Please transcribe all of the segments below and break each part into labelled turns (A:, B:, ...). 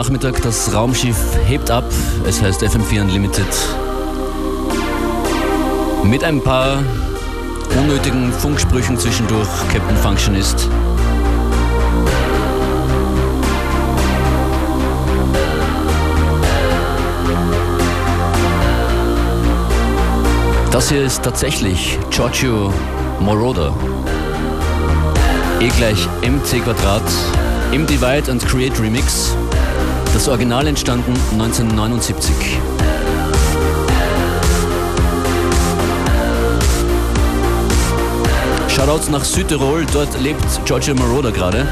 A: Nachmittag, das Raumschiff hebt ab. Es heißt FM4 Unlimited. Mit ein paar unnötigen Funksprüchen zwischendurch, Captain Functionist. Das hier ist tatsächlich Giorgio Moroder. E gleich mc Quadrat im Divide and Create Remix. Das Original entstanden 1979. Shoutouts nach Südtirol, dort lebt Giorgio Moroder gerade.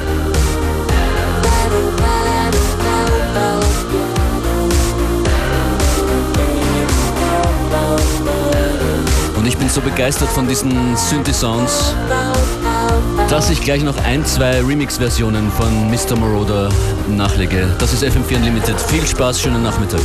A: Und ich bin so begeistert von diesen Synthi-Sounds, dass ich gleich noch ein, zwei Remix-Versionen von Mr. Moroder nachlege. Das ist FM4 Unlimited. Viel Spaß, schönen Nachmittag.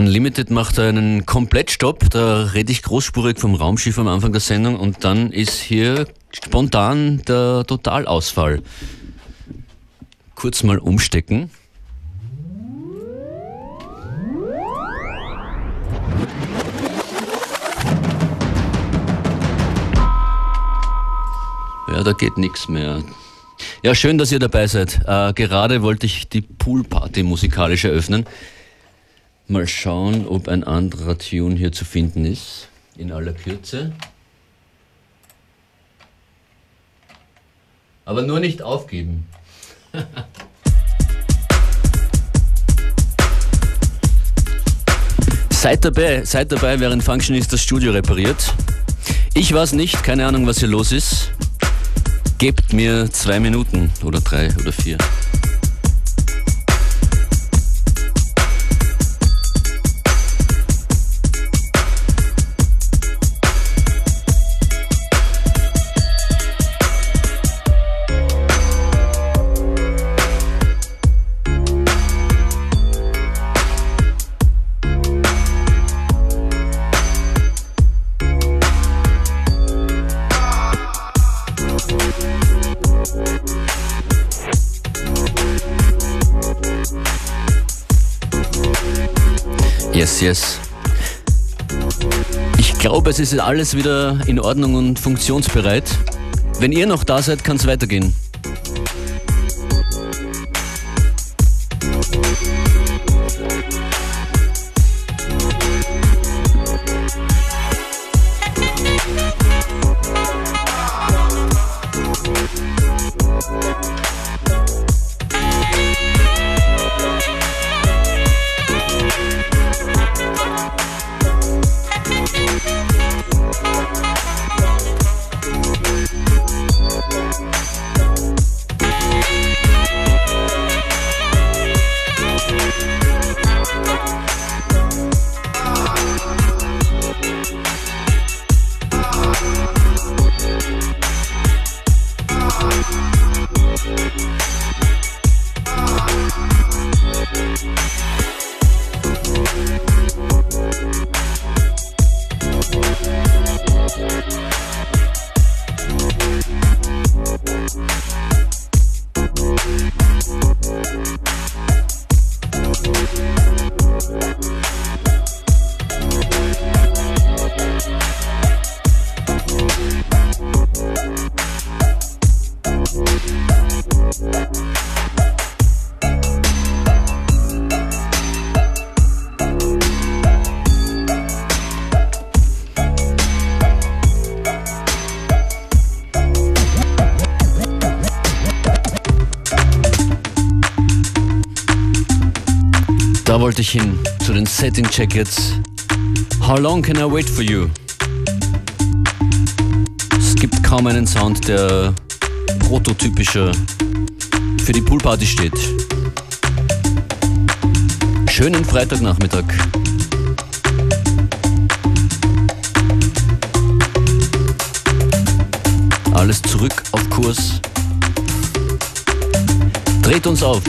A: Unlimited macht einen Komplettstopp, da rede ich großspurig vom Raumschiff am Anfang der Sendung und dann ist hier spontan der Totalausfall. Kurz mal umstecken. Ja, da geht nichts mehr. Ja, schön, dass ihr dabei seid. Äh, gerade wollte ich die Poolparty musikalisch eröffnen. Mal schauen, ob ein anderer Tune hier zu finden ist. In aller Kürze. Aber nur nicht aufgeben. seid dabei, seid dabei, während Functionist das Studio repariert. Ich weiß nicht, keine Ahnung, was hier los ist. Gebt mir zwei Minuten oder drei oder vier. Yes. Ich glaube, es ist alles wieder in Ordnung und funktionsbereit. Wenn ihr noch da seid, kann es weitergehen. Wollte ich hin, zu den Setting Jackets. How long can I wait for you? Es gibt kaum einen Sound, der prototypischer für die Poolparty steht. Schönen Freitagnachmittag. Alles zurück auf Kurs. Dreht uns auf.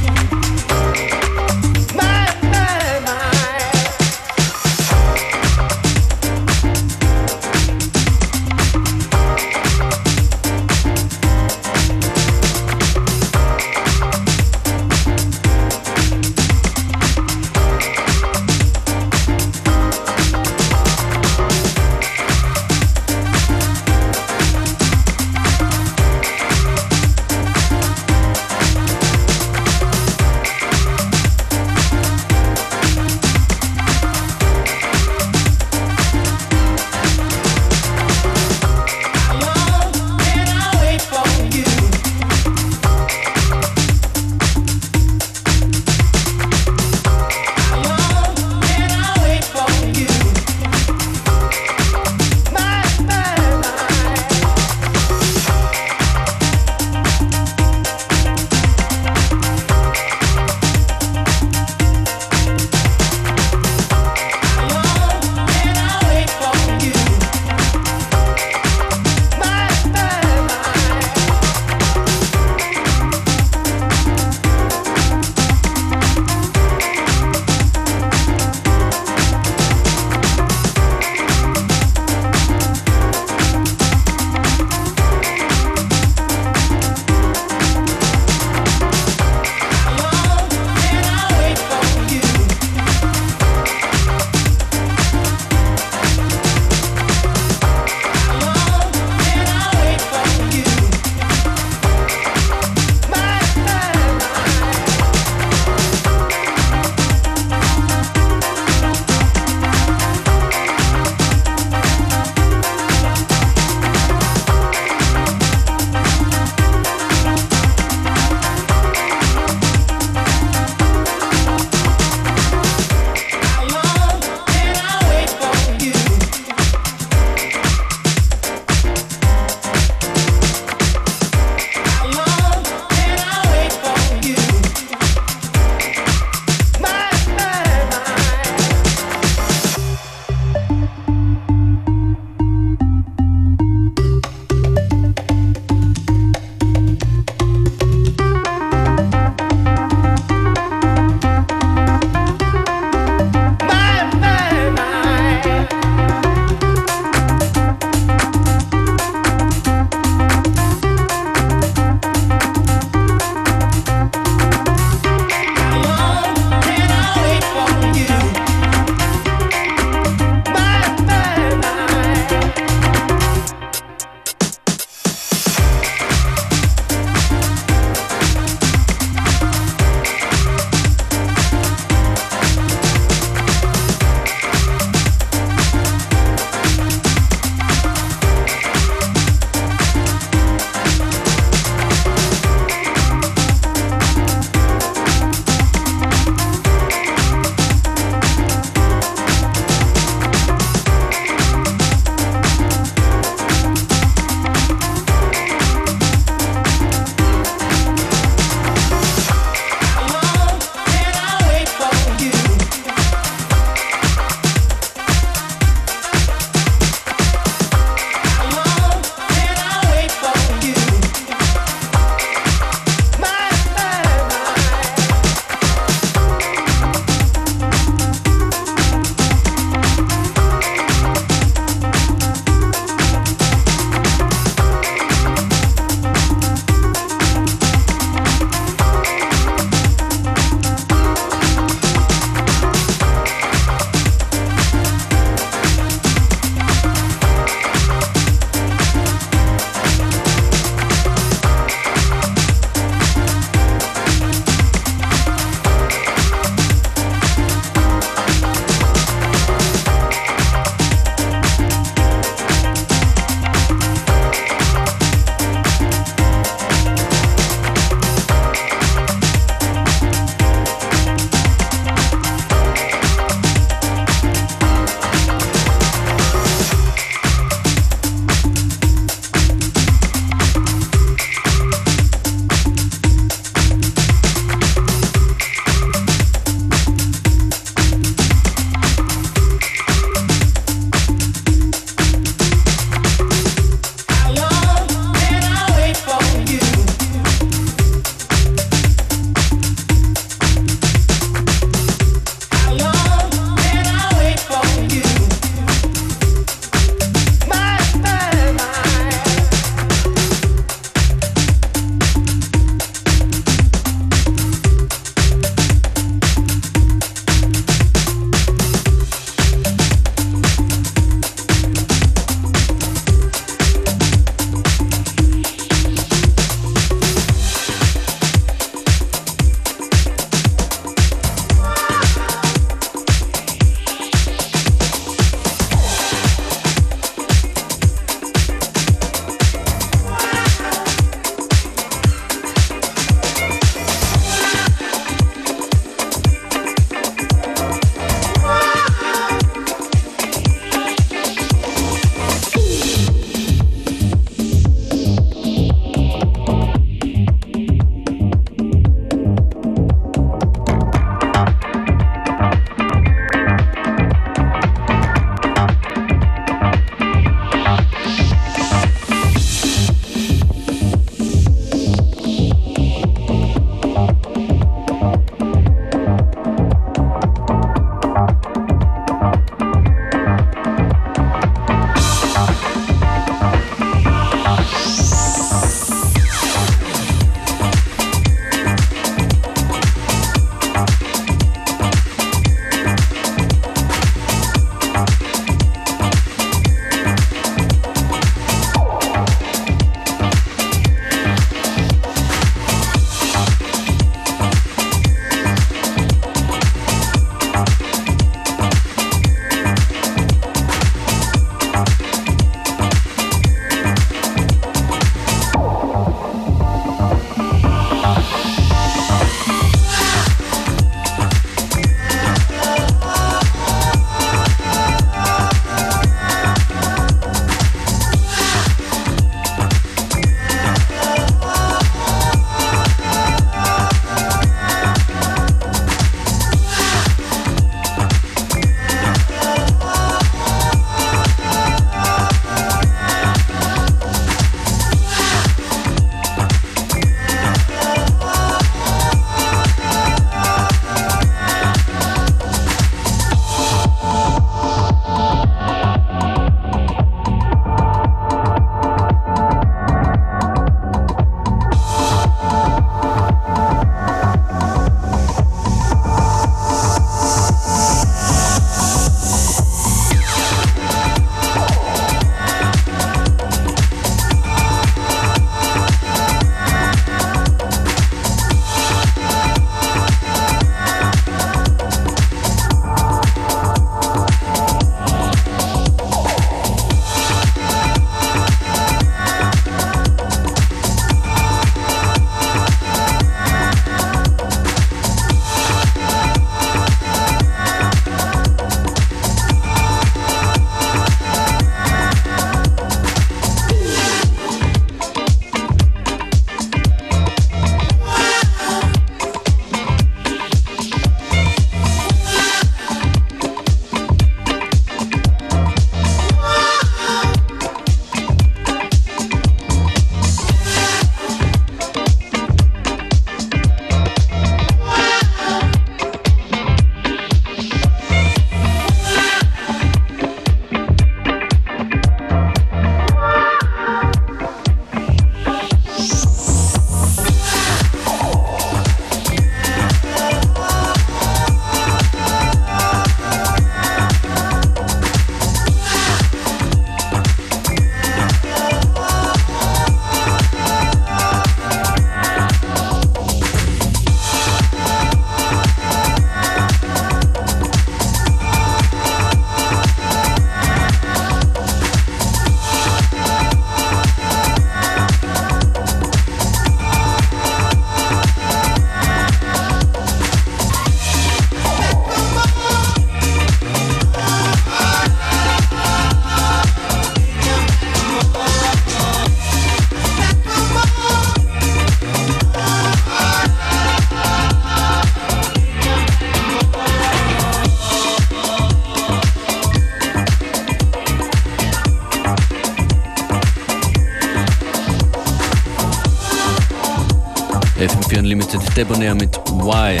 A: Debonair mit Y.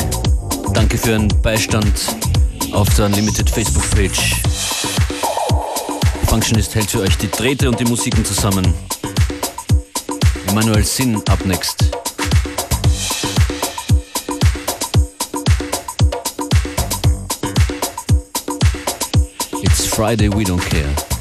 A: Danke für Ihren Beistand auf der Unlimited Facebook-Page. Functionist hält für euch die Drähte und die Musiken zusammen. Emanuel Sinn up next. It's Friday, we don't care.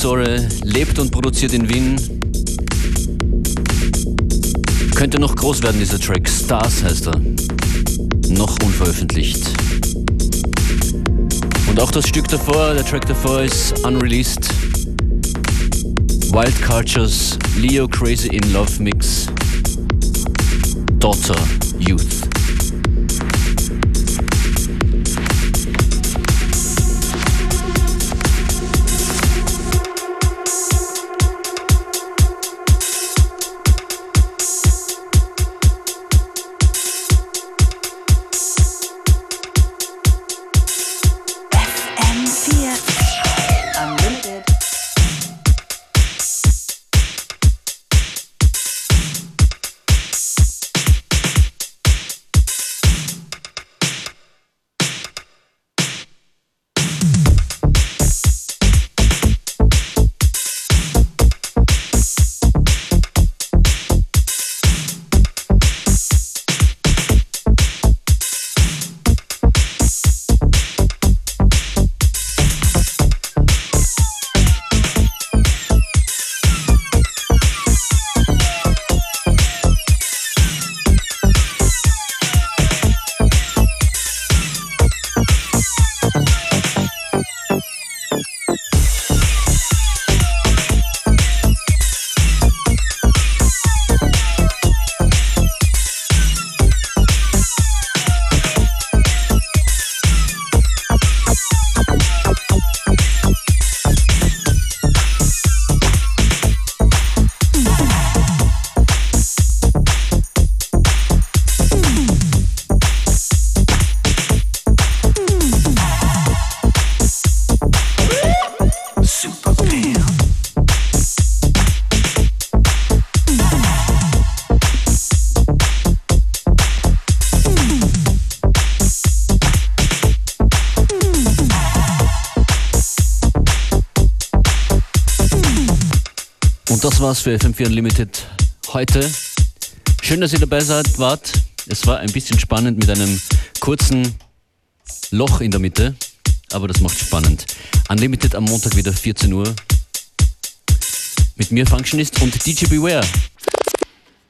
A: Fisore lebt und produziert in Wien. Könnte noch groß werden, dieser Track. Stars heißt er. Noch unveröffentlicht. Und auch das Stück davor, der Track davor ist unreleased. Wild Cultures, Leo Crazy in Love Mix, Daughter war's für FM4 Unlimited heute. Schön, dass ihr dabei seid, wart. Es war ein bisschen spannend mit einem kurzen Loch in der Mitte, aber das macht spannend. Unlimited am Montag wieder 14 Uhr. Mit mir Functionist und DJ Beware.